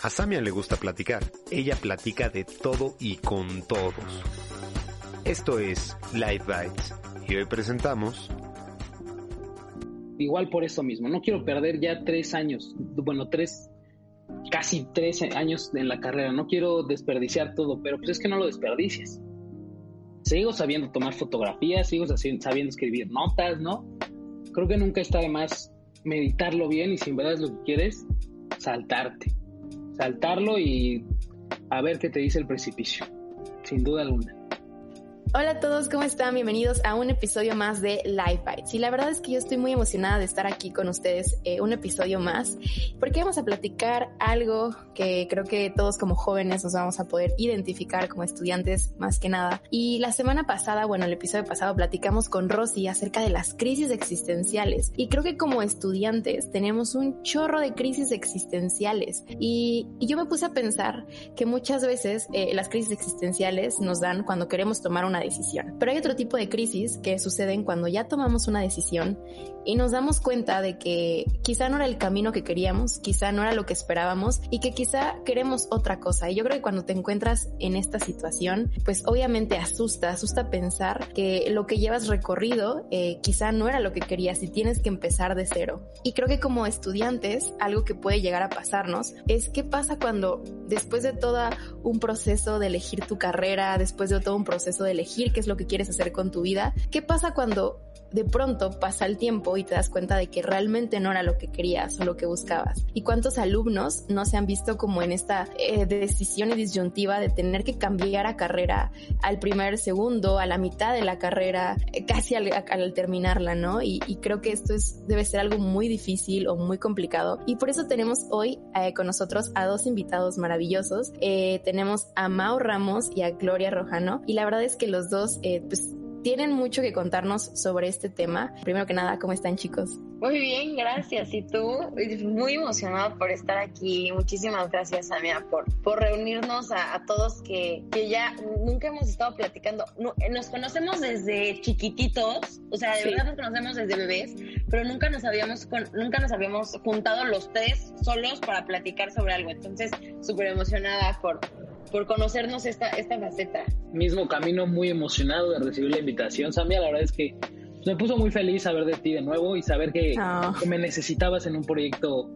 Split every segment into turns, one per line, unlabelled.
A Samia le gusta platicar. Ella platica de todo y con todos. Esto es Live Bites. Y hoy presentamos...
Igual por eso mismo. No quiero perder ya tres años. Bueno, tres casi 13 años en la carrera. No quiero desperdiciar todo, pero pues es que no lo desperdicies. Sigo sabiendo tomar fotografías, sigo sabiendo escribir notas, ¿no? Creo que nunca está de más meditarlo bien y si en verdad es lo que quieres, saltarte. Saltarlo y a ver qué te dice el precipicio. Sin duda alguna.
Hola a todos, ¿cómo están? Bienvenidos a un episodio más de Live Bites. Y la verdad es que yo estoy muy emocionada de estar aquí con ustedes eh, un episodio más, porque vamos a platicar algo que creo que todos como jóvenes nos vamos a poder identificar como estudiantes más que nada. Y la semana pasada, bueno, el episodio pasado platicamos con Rosy acerca de las crisis existenciales. Y creo que como estudiantes tenemos un chorro de crisis existenciales. Y, y yo me puse a pensar que muchas veces eh, las crisis existenciales nos dan cuando queremos tomar una decisión. Pero hay otro tipo de crisis que suceden cuando ya tomamos una decisión y nos damos cuenta de que quizá no era el camino que queríamos, quizá no era lo que esperábamos y que quizá queremos otra cosa. Y yo creo que cuando te encuentras en esta situación, pues obviamente asusta, asusta pensar que lo que llevas recorrido eh, quizá no era lo que querías y tienes que empezar de cero. Y creo que como estudiantes, algo que puede llegar a pasarnos es qué pasa cuando después de todo un proceso de elegir tu carrera, después de todo un proceso de elegir qué es lo que quieres hacer con tu vida, qué pasa cuando de pronto pasa el tiempo y te das cuenta de que realmente no era lo que querías o lo que buscabas. ¿Y cuántos alumnos no se han visto como en esta eh, decisión y disyuntiva de tener que cambiar a carrera al primer segundo, a la mitad de la carrera, eh, casi al, al, terminarla, ¿no? Y, creo que esto es, debe ser algo muy difícil o muy complicado. Y por eso tenemos hoy eh, con nosotros a dos invitados maravillosos. Tenemos a Mau Ramos y a Gloria Rojano. Y la verdad es que los dos, pues, tienen mucho que contarnos sobre este tema. Primero que nada, ¿cómo están chicos?
Muy bien, gracias. ¿Y tú? Muy emocionado por estar aquí. Muchísimas gracias, Samia, por, por reunirnos a, a todos que, que, ya nunca hemos estado platicando. No, nos conocemos desde chiquititos, o sea, de sí. verdad nos conocemos desde bebés, pero nunca nos habíamos con, nunca nos habíamos juntado los tres solos para platicar sobre algo. Entonces, súper emocionada por, por conocernos esta, esta faceta.
Mismo camino, muy emocionado de recibir la invitación, Samia. La verdad es que me puso muy feliz saber de ti de nuevo y saber que, oh. que me necesitabas en un proyecto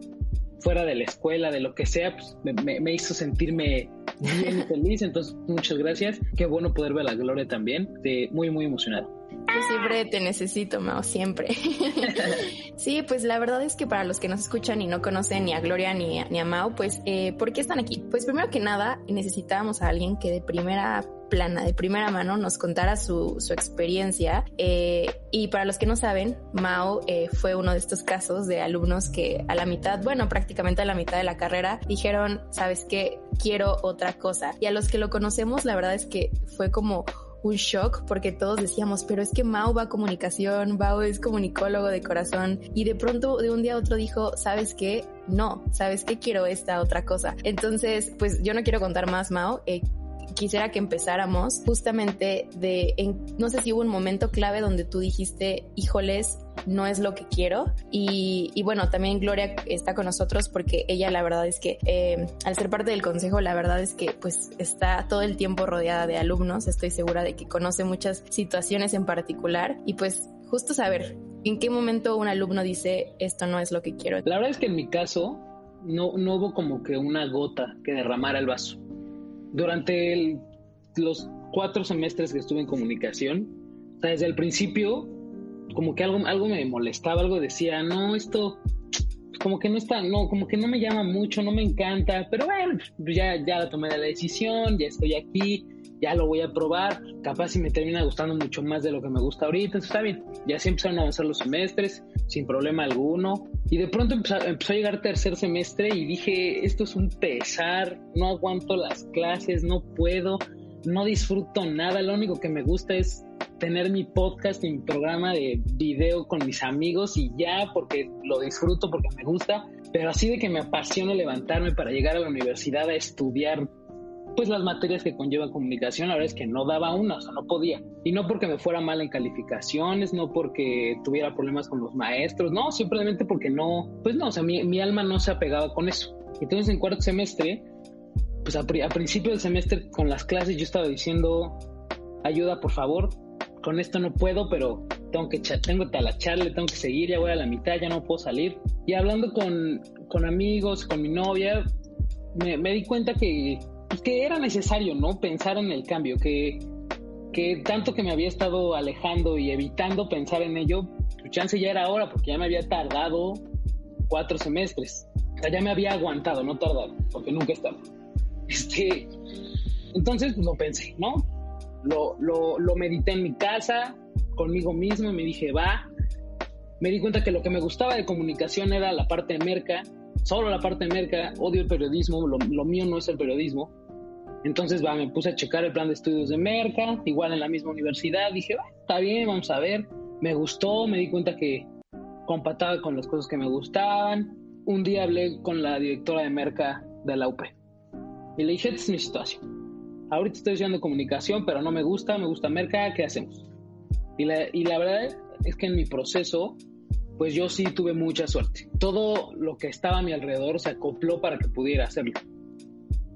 fuera de la escuela, de lo que sea, pues me, me hizo sentirme bien y feliz. Entonces, muchas gracias. Qué bueno poder ver a Gloria también. De, muy, muy emocionado.
Yo siempre te necesito, Mao, siempre. sí, pues la verdad es que para los que nos escuchan y no conocen ni a Gloria ni a, ni a Mao, pues, eh, ¿por qué están aquí? Pues primero que nada, necesitábamos a alguien que de primera plana, de primera mano, nos contara su, su experiencia. Eh, y para los que no saben, Mao eh, fue uno de estos casos de alumnos que a la mitad, bueno, prácticamente a la mitad de la carrera, dijeron, ¿sabes qué? Quiero otra cosa. Y a los que lo conocemos, la verdad es que fue como un shock porque todos decíamos, pero es que Mao va a comunicación, Mao es comunicólogo de corazón y de pronto de un día a otro dijo, ¿sabes qué? No, ¿sabes qué? Quiero esta otra cosa. Entonces, pues yo no quiero contar más, Mao. Eh, quisiera que empezáramos justamente de, en, no sé si hubo un momento clave donde tú dijiste, híjoles, no es lo que quiero. Y, bueno, también Gloria está con nosotros porque ella la verdad es que eh, al ser parte del consejo, la verdad es que pues está todo el tiempo rodeada de alumnos. Estoy segura de que conoce muchas situaciones en particular y pues justo saber en qué momento un alumno dice esto no es lo que quiero.
La verdad es que en mi caso no, no hubo como que una gota que derramara el vaso. Durante los cuatro semestres que estuve en comunicación, desde el principio como que algo, algo me molestaba, algo decía, no, esto como que no está, no, como que no me llama mucho, no me encanta, pero bueno, ya, ya tomé la decisión, ya estoy aquí, ya lo voy a probar, capaz si me termina gustando mucho más de lo que me gusta ahorita, entonces está bien. Ya así empezaron a avanzar los semestres, sin problema alguno. Y de pronto empezó, empezó a llegar tercer semestre y dije, esto es un pesar, no aguanto las clases, no puedo, no disfruto nada, lo único que me gusta es tener mi podcast y mi programa de video con mis amigos y ya porque lo disfruto, porque me gusta, pero así de que me apasiona levantarme para llegar a la universidad a estudiar pues las materias que conllevan comunicación, la verdad es que no daba una, o sea, no podía. Y no porque me fuera mal en calificaciones, no porque tuviera problemas con los maestros, no, simplemente porque no, pues no, o sea, mi, mi alma no se apegaba con eso. Entonces en cuarto semestre, pues a, a principio del semestre con las clases yo estaba diciendo, ayuda por favor, con esto no puedo, pero tengo que tengo que talacharle, tengo que seguir, ya voy a la mitad, ya no puedo salir. Y hablando con, con amigos, con mi novia, me, me di cuenta que que era necesario, ¿no? Pensar en el cambio, que, tanto que me había estado alejando y evitando pensar en ello, su chance ya era ahora, porque ya me había tardado cuatro semestres. O sea, ya me había aguantado, no tardado, porque nunca estaba. Este, entonces, pues lo pensé, ¿no? Lo, lo, medité en mi casa, conmigo mismo, y me dije, va. Me di cuenta que lo que me gustaba de comunicación era la parte de merca, solo la parte de merca, odio el periodismo, lo mío no es el periodismo. Entonces, va, me puse a checar el plan de estudios de Merca, igual en la misma universidad. Dije, está bien, vamos a ver. Me gustó, me di cuenta que compataba con las cosas que me gustaban. Un día hablé con la directora de Merca de la UP y le dije, esta es mi situación. Ahorita estoy estudiando comunicación, pero no me gusta, me gusta Merca, ¿qué hacemos? Y la, y la verdad es que en mi proceso, pues yo sí tuve mucha suerte. Todo lo que estaba a mi alrededor se acopló para que pudiera hacerlo.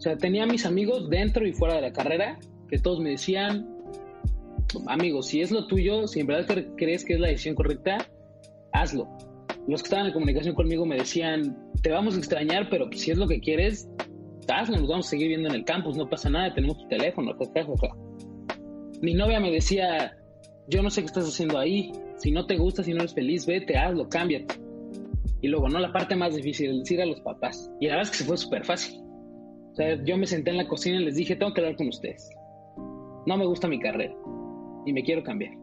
Sea, tenía mis amigos dentro y fuera de la carrera que todos me decían, amigos, si es lo tuyo, si en verdad crees que es la decisión correcta, hazlo. Los que estaban en comunicación conmigo me decían, te vamos a extrañar, pero si es lo que quieres, hazlo, nos vamos a seguir viendo en el campus, no pasa nada, tenemos tu teléfono, Mi novia me decía, yo no sé qué estás haciendo ahí, si no te gusta, si no eres feliz, vete, hazlo, cámbiate. Y luego, no, la parte más difícil, decir a los papás. Y la verdad es que se fue súper fácil sea, yo me senté en la cocina y les dije, tengo que hablar con ustedes. No me gusta mi carrera y me quiero cambiar.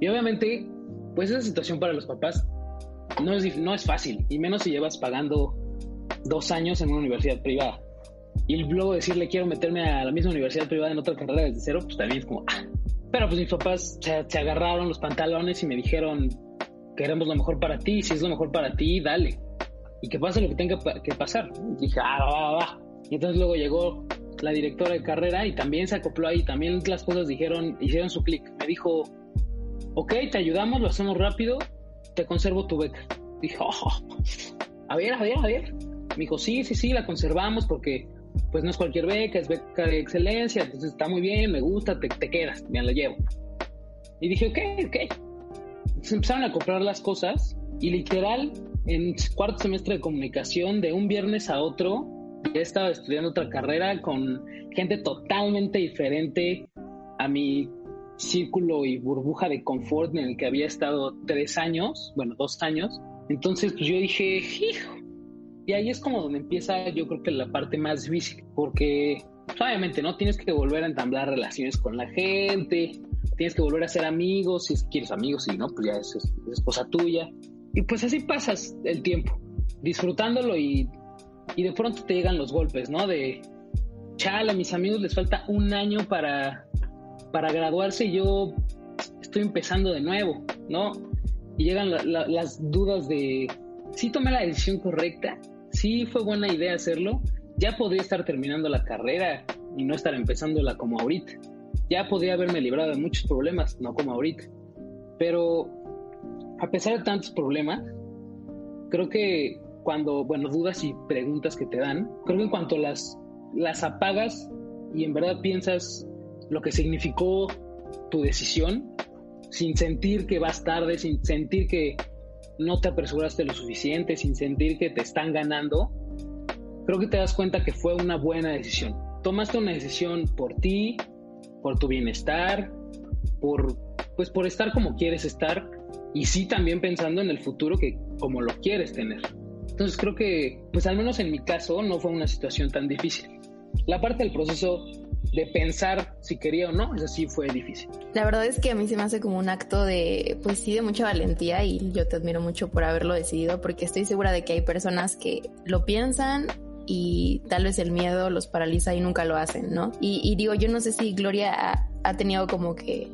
Y obviamente, pues esa situación para los papás no es, no es fácil, y menos si llevas pagando dos años en una universidad privada. Y luego decirle, quiero meterme a la misma universidad privada en otra carrera desde cero, pues también es como, ah. Pero pues mis papás se, se agarraron los pantalones y me dijeron, queremos lo mejor para ti, si es lo mejor para ti, dale. Y que pase lo que tenga que pasar. Y dije, ah, va, va, va. Y entonces luego llegó la directora de carrera y también se acopló ahí, también las cosas dijeron, hicieron su clic. Me dijo, ok, te ayudamos, lo hacemos rápido, te conservo tu beca. Dijo, oh, a ver, a ver, a ver. Me dijo, sí, sí, sí, la conservamos porque pues no es cualquier beca, es beca de excelencia, entonces está muy bien, me gusta, te, te quedas, bien, la llevo. Y dije, ok, ok. Se empezaron a comprar las cosas y literal, en cuarto semestre de comunicación, de un viernes a otro, he estado estudiando otra carrera con gente totalmente diferente a mi círculo y burbuja de confort en el que había estado tres años, bueno, dos años. Entonces, pues yo dije, hijo. Y ahí es como donde empieza, yo creo que la parte más difícil, porque pues, obviamente no tienes que volver a entablar relaciones con la gente, tienes que volver a ser amigos, si quieres amigos, y no, pues ya es, es cosa tuya. Y pues así pasas el tiempo, disfrutándolo y y de pronto te llegan los golpes, ¿no? De, chale, a mis amigos les falta un año para, para graduarse y yo estoy empezando de nuevo, ¿no? Y llegan las dudas de, ¿sí tomé la decisión correcta? ¿Sí fue buena idea hacerlo? Ya podría estar terminando la carrera y no estar empezándola como ahorita. Ya podría haberme librado de muchos problemas, no como ahorita. Pero a pesar de tantos problemas, creo que cuando, bueno, dudas y preguntas que te dan, creo que en cuanto las, las apagas y en verdad piensas lo que significó tu decisión, sin sentir que vas tarde, sin sentir que no te apresuraste lo suficiente, sin sentir que te están ganando, creo que te das cuenta que fue una buena decisión. Tomaste una decisión por ti, por tu bienestar, por pues por estar como quieres estar y sí también pensando en el futuro que como lo quieres tener. Entonces creo que, pues al menos en mi caso, no fue una situación tan difícil. La parte del proceso de pensar si quería o no, eso sí fue difícil.
La verdad es que a mí se me hace como un acto de, pues sí, de mucha valentía y yo te admiro mucho por haberlo decidido porque estoy segura de que hay personas que lo piensan y tal vez el miedo los paraliza y nunca lo hacen, ¿no? Y, digo, yo no sé si Gloria ha, tenido como que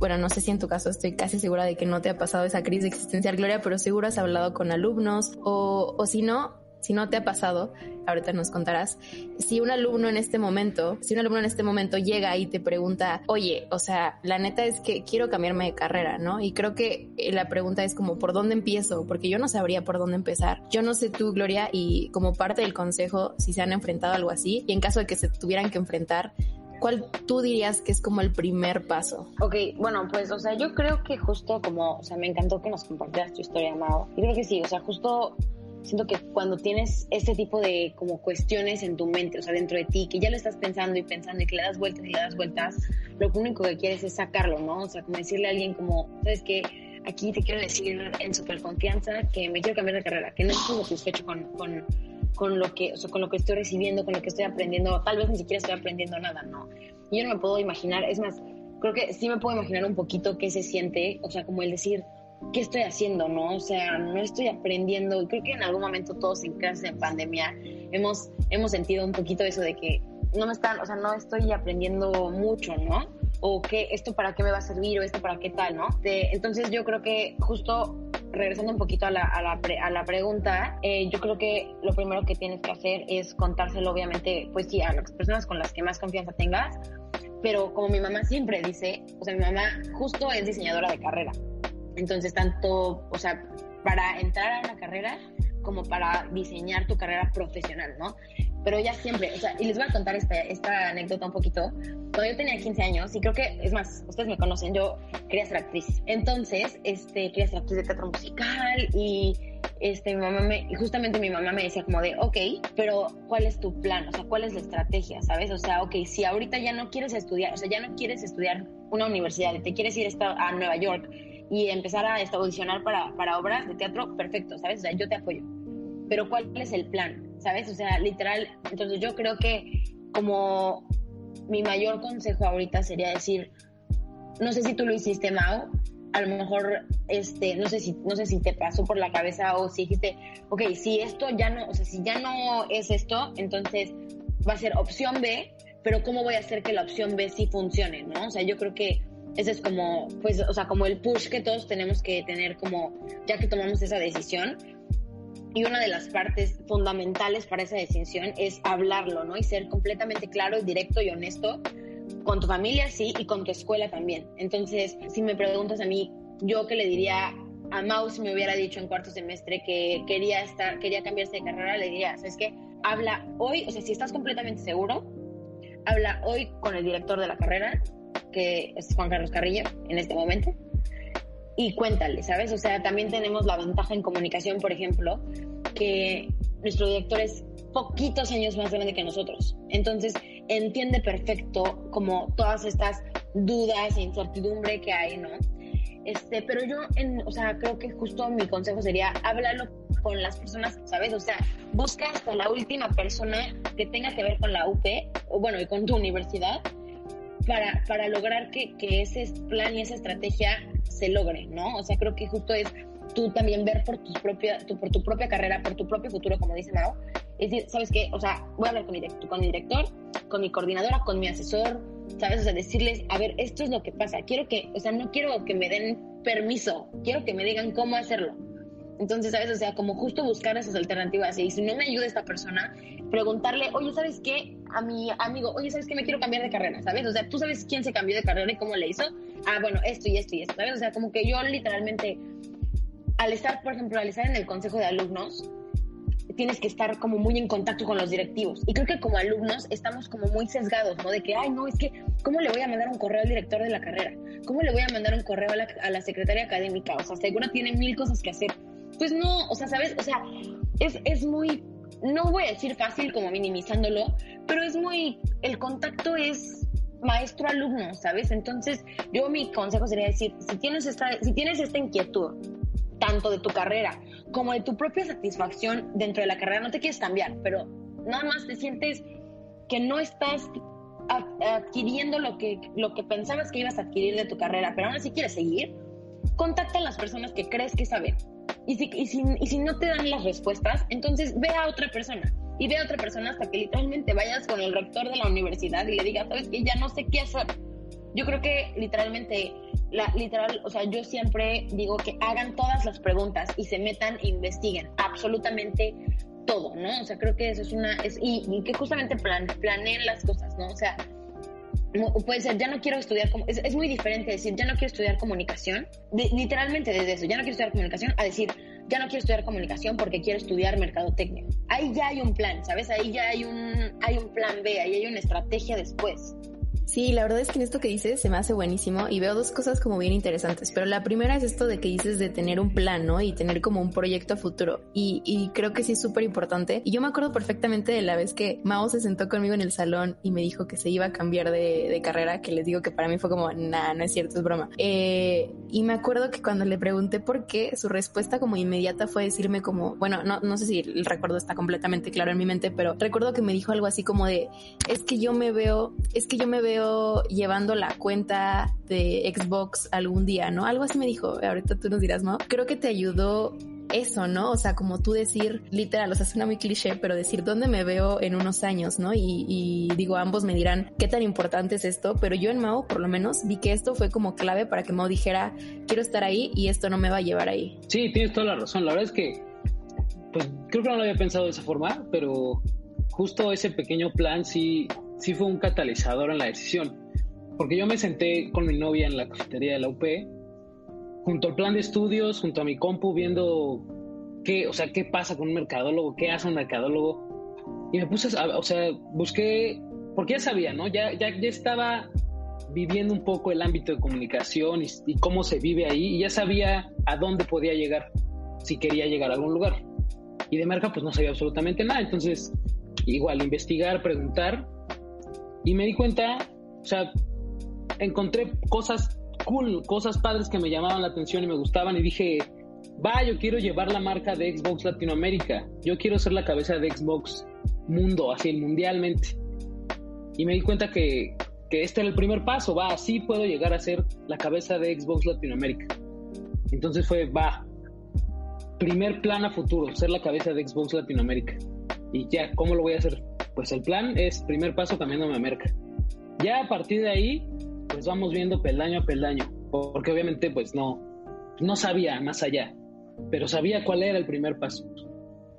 bueno, no sé si en tu caso estoy casi segura de que no te ha pasado esa crisis existencial, Gloria, pero seguro has hablado con alumnos o, o si no, si no te ha pasado, ahorita nos contarás, si un alumno en este momento, si un alumno en este momento llega y te pregunta, oye, o sea, la neta es que quiero cambiarme de carrera, ¿no? Y creo que eh, la pregunta es como, ¿por dónde empiezo? Porque yo no sabría por dónde empezar. Yo no sé tú, Gloria, y como parte del consejo, si se han enfrentado a algo así, y en caso de que se tuvieran que enfrentar, ¿cuál tú dirías que es como el primer paso?
Ok, bueno, pues, o sea, yo creo que justo como, o sea, me encantó que nos compartieras tu historia, Amado. Y creo que sí, o sea, justo siento que cuando tienes este tipo de como cuestiones en tu mente, o sea, dentro de ti, que ya lo estás pensando y pensando y que le das vueltas y le das vueltas, lo único que quieres es sacarlo, ¿no? O sea, como decirle a alguien como, ¿sabes qué? Aquí te quiero decir en súper confianza que me quiero cambiar de carrera, que no estoy satisfecho con, con, con, lo que, o sea, con lo que estoy recibiendo, con lo que estoy aprendiendo, tal vez ni siquiera estoy aprendiendo nada, ¿no? Yo no me puedo imaginar, es más, creo que sí me puedo imaginar un poquito qué se siente, o sea, como el decir, ¿qué estoy haciendo, no? O sea, no estoy aprendiendo. Creo que en algún momento todos en clases de pandemia hemos, hemos sentido un poquito eso de que no me están, o sea, no estoy aprendiendo mucho, ¿no? O que esto para qué me va a servir o esto para qué tal, ¿no? entonces yo creo que justo regresando un poquito a la, a la, a la pregunta, eh, yo creo que lo primero que tienes que hacer es contárselo, obviamente, pues sí, a las personas con las que más confianza tengas, pero como mi mamá siempre dice, o sea, mi mamá justo es diseñadora de carrera. Entonces, tanto, o sea, para entrar a una carrera como para diseñar tu carrera profesional, ¿no? Pero ella siempre, o sea, y les voy a contar esta, esta anécdota un poquito. Cuando yo tenía 15 años, y creo que, es más, ustedes me conocen, yo quería ser actriz. Entonces, este, quería ser actriz de teatro musical y este, mi mamá me, justamente mi mamá me decía como de, ok, pero ¿cuál es tu plan? O sea, ¿cuál es la estrategia? ¿Sabes? O sea, ok, si ahorita ya no quieres estudiar, o sea, ya no quieres estudiar una universidad, te quieres ir a Nueva York y empezar a audicionar para, para obras de teatro, perfecto, ¿sabes? O sea, yo te apoyo. Pero ¿cuál es el plan? ¿Sabes? O sea, literal, entonces yo creo que como mi mayor consejo ahorita sería decir, no sé si tú lo hiciste, Mao, a lo mejor, este, no sé si, no sé si te pasó por la cabeza o si dijiste, ok, si esto ya no, o sea, si ya no es esto, entonces va a ser opción B, pero ¿cómo voy a hacer que la opción B sí funcione, no? O sea, yo creo que ese es como, pues, o sea, como el push que todos tenemos que tener como, ya que tomamos esa decisión. Y una de las partes fundamentales para esa decisión es hablarlo, ¿no? Y ser completamente claro, directo y honesto con tu familia, sí, y con tu escuela también. Entonces, si me preguntas a mí, yo que le diría a Mau si me hubiera dicho en cuarto semestre que quería estar, quería cambiarse de carrera, le diría, ¿sabes qué? Habla hoy, o sea, si estás completamente seguro, habla hoy con el director de la carrera, que es Juan Carlos Carrillo en este momento, y cuéntale, ¿sabes? O sea, también tenemos la ventaja en comunicación, por ejemplo, que nuestro director es poquitos años más grande que nosotros. Entonces, entiende perfecto como todas estas dudas e incertidumbre que hay, ¿no? Este, pero yo, en, o sea, creo que justo mi consejo sería háblalo con las personas, ¿sabes? O sea, busca hasta la última persona que tenga que ver con la UP, o bueno, y con tu universidad, para, para lograr que, que ese plan y esa estrategia se logre, ¿no? O sea, creo que justo es tú también ver por, tus propia, tu, por tu propia carrera, por tu propio futuro, como dice Mao. Es decir, ¿sabes qué? O sea, voy a hablar con mi, con mi director, con mi coordinadora, con mi asesor, ¿sabes? O sea, decirles, a ver, esto es lo que pasa. Quiero que, o sea, no quiero que me den permiso, quiero que me digan cómo hacerlo. Entonces, ¿sabes? O sea, como justo buscar esas alternativas. Y si no me ayuda esta persona, preguntarle, oye, ¿sabes qué? A mi amigo, oye, ¿sabes qué? Me quiero cambiar de carrera, ¿sabes? O sea, ¿tú sabes quién se cambió de carrera y cómo le hizo? Ah, bueno, esto y esto y esto, ¿sabes? O sea, como que yo literalmente, al estar, por ejemplo, al estar en el consejo de alumnos, tienes que estar como muy en contacto con los directivos. Y creo que como alumnos estamos como muy sesgados, ¿no? De que, ay, no, es que, ¿cómo le voy a mandar un correo al director de la carrera? ¿Cómo le voy a mandar un correo a la, a la secretaria académica? O sea, seguro tiene mil cosas que hacer pues no, o sea, ¿sabes? O sea, es, es muy, no voy a decir fácil como minimizándolo, pero es muy, el contacto es maestro-alumno, ¿sabes? Entonces, yo mi consejo sería decir, si tienes esta, si tienes esta inquietud, tanto de tu carrera como de tu propia satisfacción dentro de la carrera, no te quieres cambiar, pero nada más te sientes que no estás adquiriendo lo que, lo que pensabas que ibas a adquirir de tu carrera, pero aún así quieres seguir, contacta a las personas que crees que saben. Y si, y, si, y si no te dan las respuestas, entonces ve a otra persona. Y ve a otra persona hasta que literalmente vayas con el rector de la universidad y le digas, sabes que ya no sé qué hacer. Yo creo que literalmente, la, literal, o sea, yo siempre digo que hagan todas las preguntas y se metan e investiguen absolutamente todo, ¿no? O sea, creo que eso es una, es, y, y que justamente plan, planeen las cosas, ¿no? O sea, puede ser, ya no quiero estudiar, es, es muy diferente decir, ya no quiero estudiar comunicación, de- literalmente desde eso, ya no quiero estudiar comunicación, a decir, ya no quiero estudiar comunicación porque quiero estudiar mercadotecnia. Ahí ya hay un plan, ¿sabes? Ahí ya hay un, hay un plan B, ahí hay una estrategia después.
Sí, la verdad es que en esto que dices se me hace buenísimo y veo dos cosas como bien interesantes, pero la primera es esto de que dices de tener un plan, ¿no? Y tener como un proyecto a futuro y, creo que sí es súper importante. Y yo me acuerdo perfectamente de la vez que Mao se sentó conmigo en el salón y me dijo que se iba a cambiar de, carrera, que les digo que para mí fue como, nah, no es cierto, es broma. Eh, y me acuerdo que cuando le pregunté por qué, su respuesta como inmediata fue decirme como, bueno, no, no sé si el recuerdo está completamente claro en mi mente, pero recuerdo que me dijo algo así como de, es que yo me veo, es que yo me veo llevando la cuenta de Xbox algún día, ¿no? Algo así me dijo, ahorita tú nos dirás, ¿no? Creo que te ayudó eso, ¿no? O sea, como tú decir, literal, o sea, suena muy cliché, pero decir dónde me veo en unos años, ¿no? Y, y digo, ambos me dirán qué tan importante es esto, pero yo en Mao, por lo menos, vi que esto fue como clave para que Mao dijera, quiero estar ahí y esto no me va a llevar ahí.
Sí, tienes toda la razón. La verdad es que, pues creo que no lo había pensado de esa forma, pero justo ese pequeño plan sí, sí fue un catalizador en la decisión. Porque yo me senté con mi novia en la cafetería de la UP, junto al plan de estudios, junto a mi compu, viendo qué, o sea, qué pasa con un mercadólogo, qué hace un mercadólogo. Y me puse, a, o sea, busqué, porque ya sabía, ¿no? Ya, ya, ya estaba viviendo un poco el ámbito de comunicación y, y cómo se vive ahí, y ya sabía a dónde podía llegar si quería llegar a algún lugar. Y de marca, pues no sabía absolutamente nada. Entonces, igual, investigar, preguntar. Y me di cuenta, o sea, encontré cosas cool, cosas padres que me llamaban la atención y me gustaban. Y dije, va, yo quiero llevar la marca de Xbox Latinoamérica. Yo quiero ser la cabeza de Xbox mundo, así, mundialmente. Y me di cuenta que, que este era el primer paso, va, así puedo llegar a ser la cabeza de Xbox Latinoamérica. Entonces fue, va, primer plan a futuro, ser la cabeza de Xbox Latinoamérica. Y ya, ¿cómo lo voy a hacer? Pues el plan es primer paso cambiándome a Merca. Ya a partir de ahí, pues vamos viendo peldaño a peldaño, porque obviamente pues no, no sabía más allá, pero sabía cuál era el primer paso.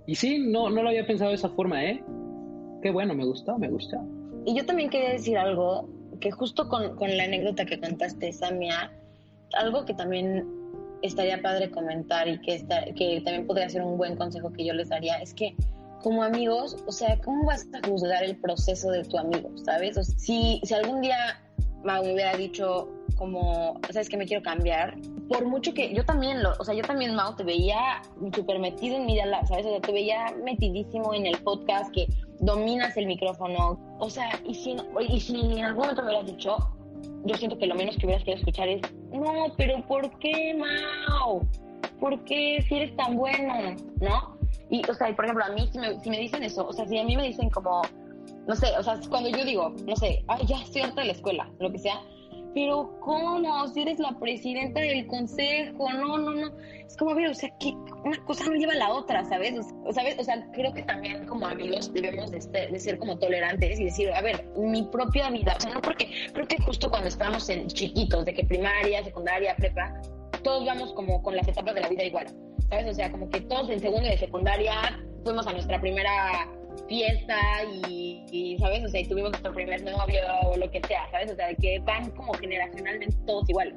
Y sí, no, no lo había pensado de esa forma, ¿eh? Qué bueno, me gustó, me gustó.
Y yo también quería decir algo, que justo con, con la anécdota que contaste, Samia, algo que también estaría padre comentar y que, está, que también podría ser un buen consejo que yo les daría, es que como amigos, o sea, ¿cómo vas a juzgar el proceso de tu amigo, sabes? O sea, si, si algún día Mau me hubiera dicho como, sabes que me quiero cambiar, por mucho que yo también lo, o sea, yo también Mau te veía súper metido en Media Lab, ¿sabes? O sea, te veía metidísimo en el podcast, que dominas el micrófono, o sea, y si, y si en algún momento me hubieras dicho, yo siento que lo menos que hubieras querido escuchar es, no, pero ¿por qué, Mau? ¿Por qué si eres tan bueno? ¿No? Y, o sea, por ejemplo, a mí, si me, si me dicen eso, o sea, si a mí me dicen como, no sé, o sea, cuando yo digo, no sé, ay, ya estoy harta de la escuela, lo que sea, pero ¿cómo? Si eres la presidenta del consejo, no, no, no. Es como, a ver, o sea, que una cosa no lleva a la otra, ¿sabes? O, ¿sabes? O sea, creo que también como amigos debemos de, este- de ser como tolerantes y decir, a ver, mi propia vida, o sea, no porque, creo que justo cuando estábamos en chiquitos, de que primaria, secundaria, prepa, todos vamos como con las etapas de la vida igual, ¿sabes? O sea, como que todos en segundo de secundaria fuimos a nuestra primera fiesta y, y, ¿sabes? O sea, tuvimos nuestro primer novio o lo que sea, ¿sabes? O sea, que van como generacionalmente todos iguales.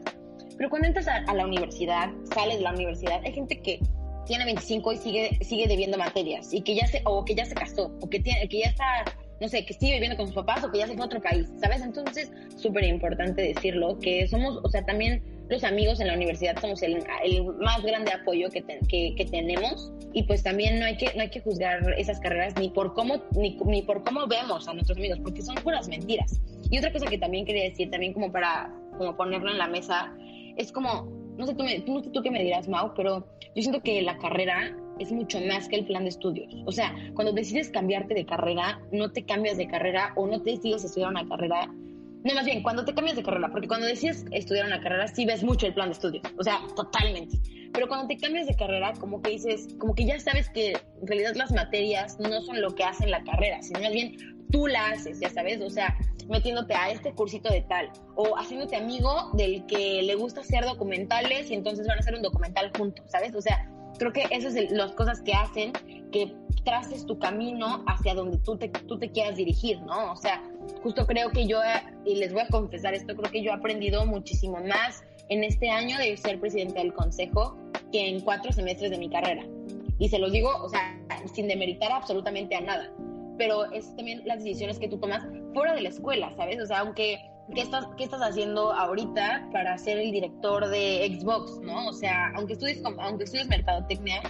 Pero cuando entras a, a la universidad, sales de la universidad, hay gente que tiene 25 y sigue, sigue debiendo materias y que ya se, o que ya se casó, o que, tiene, que ya está, no sé, que sigue viviendo con sus papás o que ya se fue a otro país, ¿sabes? Entonces, súper importante decirlo, que somos, o sea, también los amigos en la universidad somos el, más grande apoyo que, que, tenemos y pues también no hay que no hay que juzgar esas carreras ni por cómo ni, ni por cómo vemos a nuestros amigos porque son puras mentiras y otra cosa que también quería decir también como para como ponerlo en la mesa es como no sé tú, me, no sé tú qué me dirás Mau pero yo siento que la carrera es mucho más que el plan de estudios. O sea, cuando decides cambiarte de carrera, no te cambias de carrera o no te decides estudiar una carrera. No, más bien, cuando te cambias de carrera, porque cuando decides estudiar una carrera, sí ves mucho el plan de estudios. O sea, totalmente. Pero cuando te cambias de carrera, como que dices, como que ya sabes que en realidad las materias no son lo que hacen la carrera, sino más bien tú la haces, ya sabes. O sea, metiéndote a este cursito de tal o haciéndote amigo del que le gusta hacer documentales y entonces van a hacer un documental juntos, ¿sabes? O sea, creo que esas son las cosas que hacen que traces tu camino hacia donde tú te, tú te quieras dirigir, ¿no? O sea, justo creo que yo, y les voy a confesar esto, creo que yo he aprendido muchísimo más en este año de ser presidente del consejo que en cuatro semestres de mi carrera. Y se los digo, o sea, sin demeritar absolutamente a nada pero es también las decisiones que tú tomas fuera de la escuela, ¿sabes? O sea, aunque, ¿qué estás, qué estás haciendo ahorita para ser el director de Xbox, ¿no? O sea, aunque estudies, aunque estudies mercadotecnia,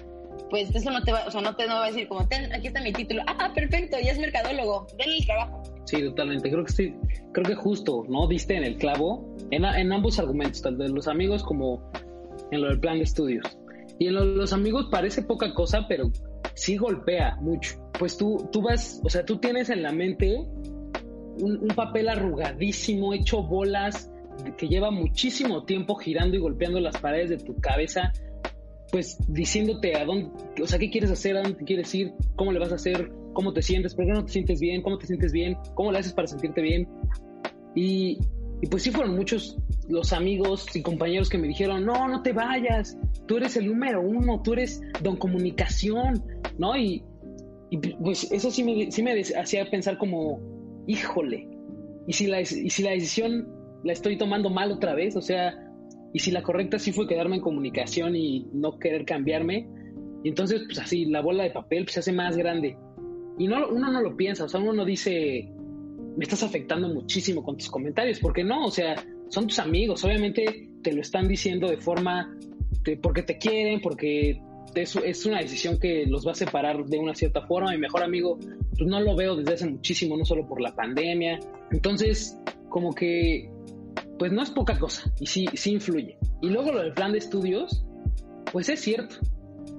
pues eso no te va, o sea, no te va a decir como, Ten, aquí está mi título, ah, perfecto, ya es mercadólogo, denle el trabajo.
Sí, totalmente, creo que creo que justo, ¿no? Diste en el clavo, en, en ambos argumentos, tanto de los amigos como en lo del plan de estudios. Y en lo los amigos parece poca cosa, pero sí golpea mucho. Pues tú, tú vas, o sea, tú tienes en la mente un, papel arrugadísimo, hecho bolas, que lleva muchísimo tiempo girando y golpeando las paredes de tu cabeza, pues diciéndote a dónde, o sea, qué quieres hacer, a dónde quieres ir, cómo le vas a hacer, cómo te sientes, por qué no te sientes bien, cómo te sientes bien, cómo le haces para sentirte bien. Y, y pues sí fueron muchos los amigos y compañeros que me dijeron, no, no te vayas, tú eres el número uno, tú eres don comunicación, ¿no? Y, pues eso sí me, sí me hacía pensar como, híjole, ¿y si, la, y si la decisión la estoy tomando mal otra vez, o sea, y si la correcta sí fue quedarme en comunicación y no querer cambiarme, y entonces pues así la bola de papel pues, se hace más grande. Y no, uno no lo piensa, o sea, uno no dice, me estás afectando muchísimo con tus comentarios, porque no, o sea, son tus amigos, obviamente te lo están diciendo de forma, porque te quieren, porque es, es una decisión que los va a separar de una cierta forma. Mi mejor amigo, pues no lo veo desde hace muchísimo, no solo por la pandemia. Entonces, como que, pues no es poca cosa y sí, sí influye. Y luego lo del plan de estudios, pues es cierto.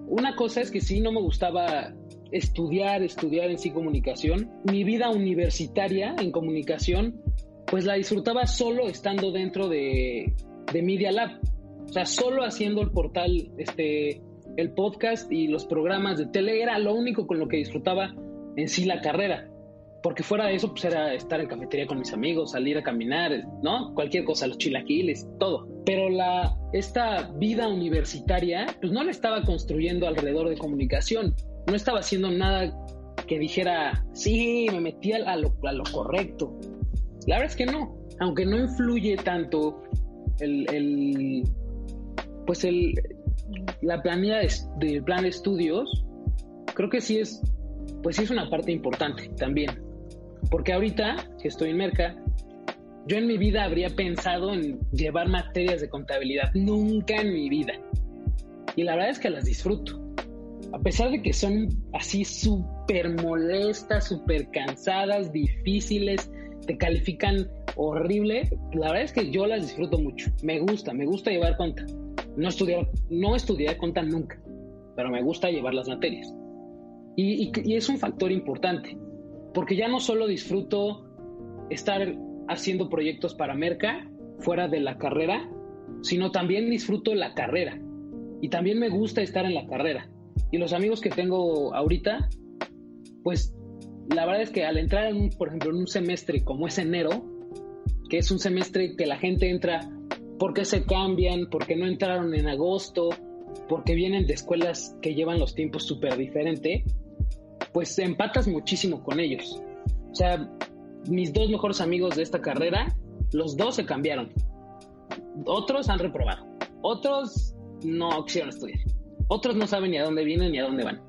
Una cosa es que sí no me gustaba estudiar, estudiar en sí comunicación. Mi vida universitaria en comunicación, pues la disfrutaba solo estando dentro de, de Media Lab. O sea, solo haciendo el portal, este, el podcast y los programas de tele era lo único con lo que disfrutaba en sí la carrera. Porque fuera de eso, pues era estar en cafetería con mis amigos, salir a caminar, ¿no? Cualquier cosa, los chilaquiles, todo. Pero la, esta vida universitaria, pues no la estaba construyendo alrededor de comunicación. No estaba haciendo nada que dijera, sí, me metí a lo, a lo correcto. La verdad es que no. Aunque no influye tanto el, el pues el, la planilla del plan de estudios, creo que sí es, pues sí es una parte importante también. Porque ahorita que estoy en Merca, yo en mi vida habría pensado en llevar materias de contabilidad. Nunca en mi vida. Y la verdad es que las disfruto. A pesar de que son así súper molestas, súper cansadas, difíciles, te califican horrible, la verdad es que yo las disfruto mucho. Me gusta, me gusta llevar cuenta. No estudié, no estudié nunca, pero me gusta llevar las materias. Y, es un factor importante, porque ya no solo disfruto estar haciendo proyectos para Merca fuera de la carrera, sino también disfruto la carrera. Y también me gusta estar en la carrera. Y los amigos que tengo ahorita, pues la verdad es que al entrar, en por ejemplo, en un semestre como es enero, que es un semestre que la gente entra ¿Por qué se cambian? ¿Por qué no entraron en agosto? Porque vienen de escuelas que llevan los tiempos súper diferente. Pues empatas muchísimo con ellos. O sea, mis dos mejores amigos de esta carrera, los dos se cambiaron. Otros han reprobado. Otros no quisieron estudiar. Otros no saben ni a dónde vienen ni a dónde van.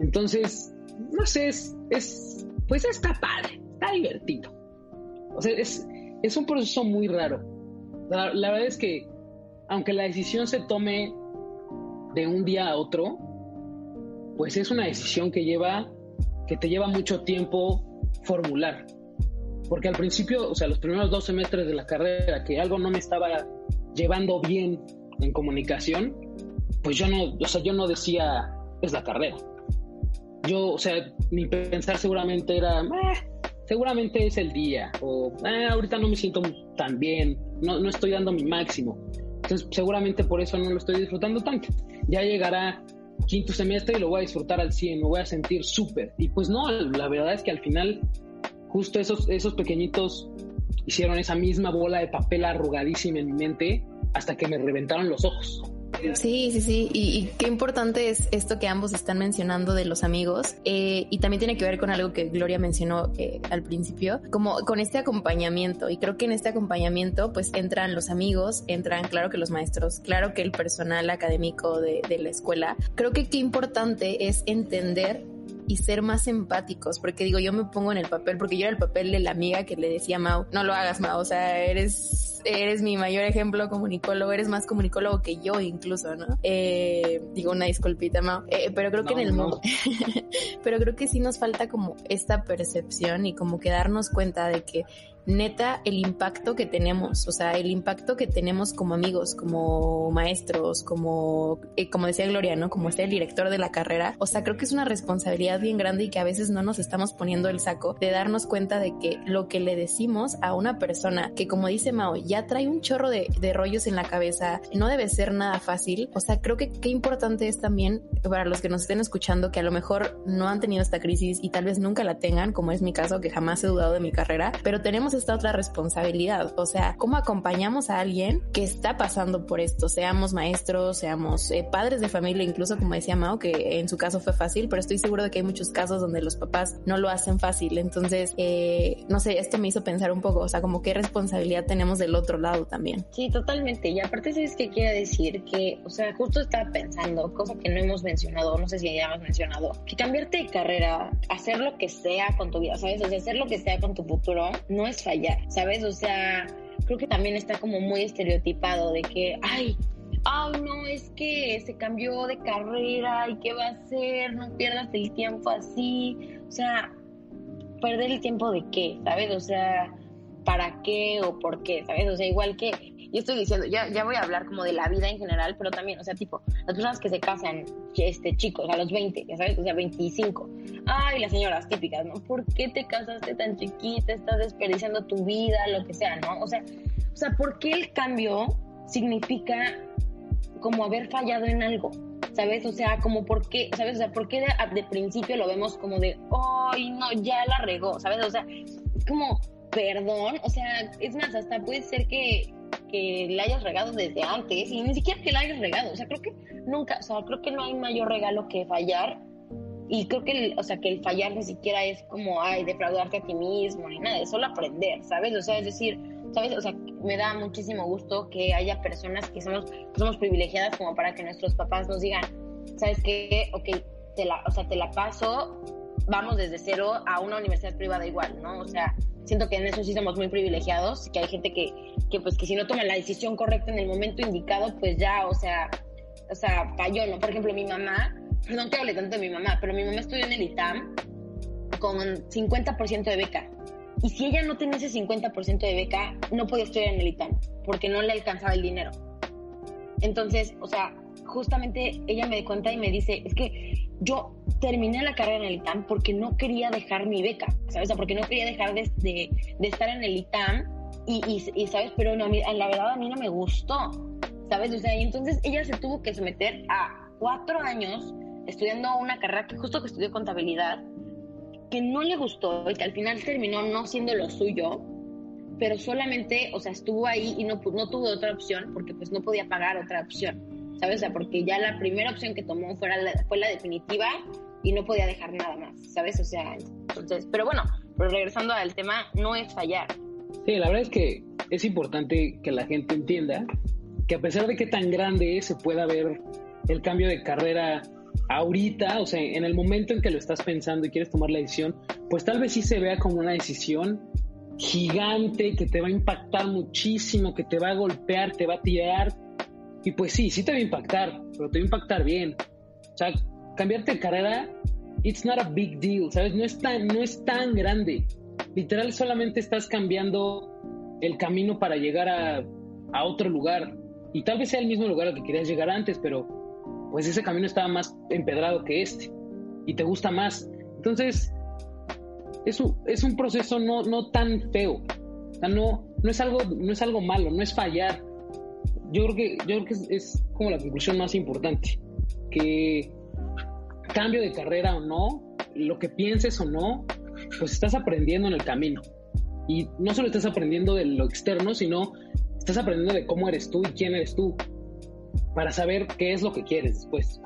Entonces, no sé, es, es pues está padre, está divertido. O sea, es, es un proceso muy raro la, verdad es que, aunque la decisión se tome de un día a otro, pues es una decisión que lleva, que te lleva mucho tiempo formular. Porque al principio, o sea, los primeros dos semestres de la carrera, que algo no me estaba llevando bien en comunicación, pues yo no, o sea, yo no decía, es la carrera. Yo, o sea, mi pensar seguramente era, "Eh, seguramente es el día, o "Eh, ahorita no me siento tan bien, no, no estoy dando mi máximo. Entonces, seguramente por eso no lo estoy disfrutando tanto. Ya llegará quinto semestre y lo voy a disfrutar al 100, me voy a sentir súper. Y pues no, la verdad es que al final, justo esos, esos pequeñitos hicieron esa misma bola de papel arrugadísima en mi mente hasta que me reventaron los ojos.
Sí, sí, sí. Y, qué importante es esto que ambos están mencionando de los amigos. Eh, y también tiene que ver con algo que Gloria mencionó eh, al principio, como con este acompañamiento. Y creo que en este acompañamiento, pues entran los amigos, entran, claro que los maestros, claro que el personal académico de la escuela. Creo que qué importante es entender y ser más empáticos, porque digo, yo me pongo en el papel, porque yo era el papel de la amiga que le decía a Mau, no lo hagas Mau, o sea, eres, eres mi mayor ejemplo comunicólogo, eres más comunicólogo que yo incluso, ¿no? Eh, digo una disculpita Mau, Eh, pero creo que en el
no.
pero creo que sí nos falta como esta percepción y como que darnos cuenta de que neta el impacto que tenemos, o sea, el impacto que tenemos como amigos, como maestros, como, eh, como decía Gloria, ¿no? Como ser el director de la carrera. O sea, creo que es una responsabilidad bien grande y que a veces no nos estamos poniendo el saco de darnos cuenta de que lo que le decimos a una persona que, como dice Mao, ya trae un chorro de, de rollos en la cabeza, no debe ser nada fácil. O sea, creo que qué importante es también para los que nos estén escuchando que a lo mejor no han tenido esta crisis y tal vez nunca la tengan, como es mi caso, que jamás he dudado de mi carrera, pero tenemos esta otra responsabilidad. O sea, ¿cómo acompañamos a alguien que está pasando por esto? Seamos maestros, seamos eh, padres de familia, incluso como decía Mao, que en su caso fue fácil, pero estoy seguro de que hay muchos casos donde los papás no lo hacen fácil. Entonces, eh, no sé, esto me hizo pensar un poco, o sea, como qué responsabilidad tenemos del otro lado también.
Sí, totalmente. Y aparte, ¿sabes qué quiere decir? Que, o sea, justo estaba pensando, cosa que no hemos mencionado, no sé si ya hemos mencionado, que cambiarte de carrera, hacer lo que sea con tu vida, ¿sabes? O sea, hacer lo que sea con tu futuro, no es fallar, ¿sabes? O sea, creo que también está como muy estereotipado de que, ay, ay, no, es que se cambió de carrera y qué va a hacer, no pierdas el tiempo así. O sea, perder el tiempo de qué, ¿sabes? O sea, ¿para qué o por qué? ¿Sabes? O sea, igual que yo estoy diciendo, ya, ya voy a hablar como de la vida en general, pero también, o sea, tipo, las personas que se casan, este, chicos, a los 20, ya sabes, o sea, 25. Ay, las señoras típicas, ¿no? ¿Por qué te casaste tan chiquita? Estás desperdiciando tu vida, lo que sea, ¿no? O sea, o sea, ¿por qué el cambio significa como haber fallado en algo? ¿Sabes? O sea, como por qué, ¿sabes? O sea, ¿por qué de, de principio lo vemos como de, ay, no, ya la regó, ¿sabes? O sea, es como, perdón, o sea, es más, hasta puede ser que, que la hayas regado desde antes y ni siquiera que la hayas regado, o sea, creo que nunca, o sea, creo que no hay mayor regalo que fallar y creo que, el, o sea, que el fallar ni siquiera es como, ay, defraudarte a ti mismo ni nada, es solo aprender, ¿sabes? O sea, es decir, ¿sabes? O sea, me da muchísimo gusto que haya personas que somos, que somos privilegiadas como para que nuestros papás nos digan, ¿sabes qué? Ok, te la, o sea, te la paso, vamos desde cero a una universidad privada igual, ¿no? O sea, siento que en eso sí somos muy privilegiados, que hay gente que, que pues que si no toma la decisión correcta en el momento indicado, pues ya, o sea, o sea, falló, ¿no? Por ejemplo, mi mamá, perdón que hable tanto de mi mamá, pero mi mamá estudió en el ITAM con 50% de beca. Y si ella no tenía ese 50% de beca, no podía estudiar en el ITAM, porque no le alcanzaba el dinero. Entonces, o sea, justamente ella me cuenta y me dice, es que yo terminé la carrera en el ITAM porque no quería dejar mi beca, ¿sabes? O sea, porque no quería dejar de, de, de estar en el ITAM y, y, y, ¿sabes? Pero no, a mí, la verdad a mí no me gustó, ¿sabes? O sea, y entonces ella se tuvo que someter a cuatro años estudiando una carrera que justo que estudió contabilidad, que no le gustó y que al final terminó no siendo lo suyo, pero solamente, o sea, estuvo ahí y no, no tuvo otra opción porque pues no podía pagar otra opción, ¿sabes? O sea, porque ya la primera opción que tomó fue la, fue la definitiva y no podía dejar nada más, ¿sabes? O sea, entonces, pero bueno, pero regresando al tema, no es fallar.
Sí, la verdad es que es importante que la gente entienda que a pesar de que tan grande se pueda ver el cambio de carrera ahorita, o sea, en el momento en que lo estás pensando y quieres tomar la decisión, pues tal vez sí se vea como una decisión gigante que te va a impactar muchísimo, que te va a golpear, te va a tirar. Y pues sí, sí te va a impactar, pero te va a impactar bien. O sea, cambiarte de carrera, it's not a big deal, ¿sabes? No es tan, no es tan grande. Literal, solamente estás cambiando el camino para llegar a, a otro lugar. Y tal vez sea el mismo lugar al que querías llegar antes, pero pues ese camino estaba más empedrado que este y te gusta más. Entonces, es un, es un proceso no, no tan feo. O sea, no, no, es algo, no es algo malo, no es fallar. Yo creo que, yo creo que es, es como la conclusión más importante. Que cambio de carrera o no, lo que pienses o no, pues estás aprendiendo en el camino. Y no solo estás aprendiendo de lo externo, sino estás aprendiendo de cómo eres tú y quién eres tú, para saber qué es lo que quieres después.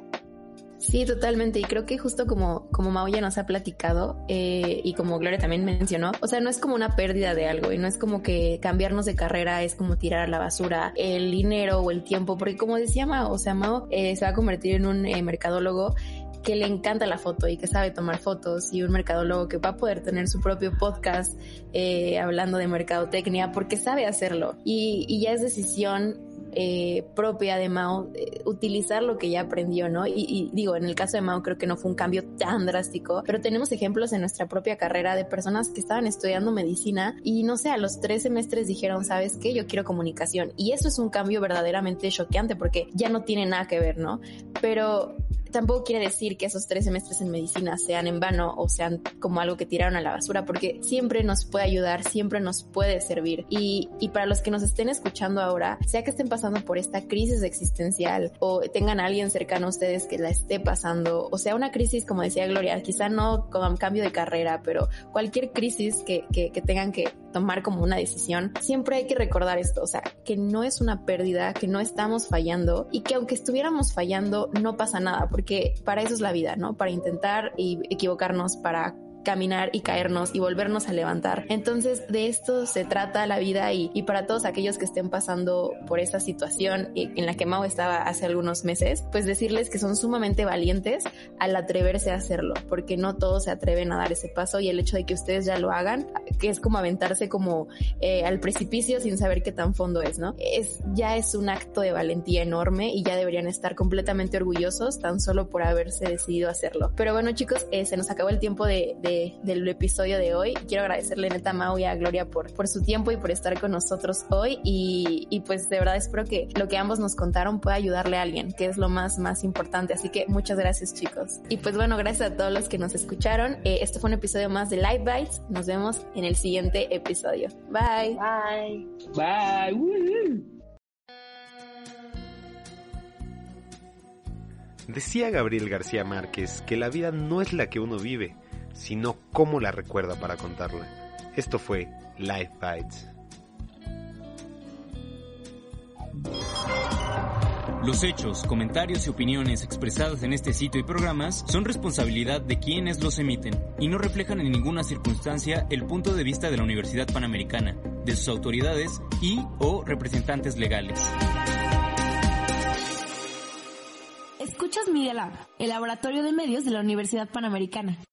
Sí, totalmente. Y creo que justo como, como Mao ya nos ha platicado eh, y como Gloria también mencionó, o sea, no es como una pérdida de algo y no es como que cambiarnos de carrera es como tirar a la basura el dinero o el tiempo, porque como decía Mao, o sea, Mao eh, se va a convertir en un eh, mercadólogo que le encanta la foto y que sabe tomar fotos y un mercadólogo que va a poder tener su propio podcast eh, hablando de mercadotecnia porque sabe hacerlo y, y ya es decisión eh, propia de Mao, eh, utilizar lo que ya aprendió, ¿no? Y, y, digo, en el caso de Mao creo que no fue un cambio tan drástico, pero tenemos ejemplos en nuestra propia carrera de personas que estaban estudiando medicina y no sé, a los tres semestres dijeron, ¿sabes qué? Yo quiero comunicación. Y eso es un cambio verdaderamente choqueante porque ya no tiene nada que ver, ¿no? Pero tampoco quiere decir que esos tres semestres en medicina sean en vano o sean como algo que tiraron a la basura, porque siempre nos puede ayudar, siempre nos puede servir. Y, y para los que nos estén escuchando ahora, sea que estén pasando por esta crisis existencial o tengan a alguien cercano a ustedes que la esté pasando, o sea, una crisis, como decía Gloria, quizá no con cambio de carrera, pero cualquier crisis que, que, que tengan que tomar como una decisión, siempre hay que recordar esto, o sea, que no es una pérdida, que no estamos fallando y que aunque estuviéramos fallando, no pasa nada, porque para eso es la vida, ¿no? Para intentar y equivocarnos, para caminar y caernos y volvernos a levantar. Entonces de esto se trata la vida y, y, para todos aquellos que estén pasando por esa situación en la que Mao estaba hace algunos meses, pues decirles que son sumamente valientes al atreverse a hacerlo, porque no todos se atreven a dar ese paso y el hecho de que ustedes ya lo hagan, que es como aventarse como eh, al precipicio sin saber qué tan fondo es, ¿no? Es, ya es un acto de valentía enorme y ya deberían estar completamente orgullosos tan solo por haberse decidido hacerlo. Pero bueno chicos, eh, se nos acabó el tiempo de, de del episodio de hoy. Quiero agradecerle neta a Mau y a Gloria por, por su tiempo y por estar con nosotros hoy y, y, pues de verdad espero que lo que ambos nos contaron pueda ayudarle a alguien, que es lo más, más importante. Así que muchas gracias chicos. Y pues bueno, gracias a todos los que nos escucharon. Eh, este fue un episodio más de Live Bites. Nos vemos en el siguiente episodio. Bye.
Bye.
Bye. Woo.
Decía Gabriel García Márquez que la vida no es la que uno vive, sino cómo la recuerda para contarla. Esto fue Life Bites.
Los hechos, comentarios y opiniones expresadas en este sitio y programas son responsabilidad de quienes los emiten y no reflejan en ninguna circunstancia el punto de vista de la Universidad Panamericana, de sus autoridades y o representantes legales.
Escuchas Media Lab, el laboratorio de medios de la Universidad Panamericana.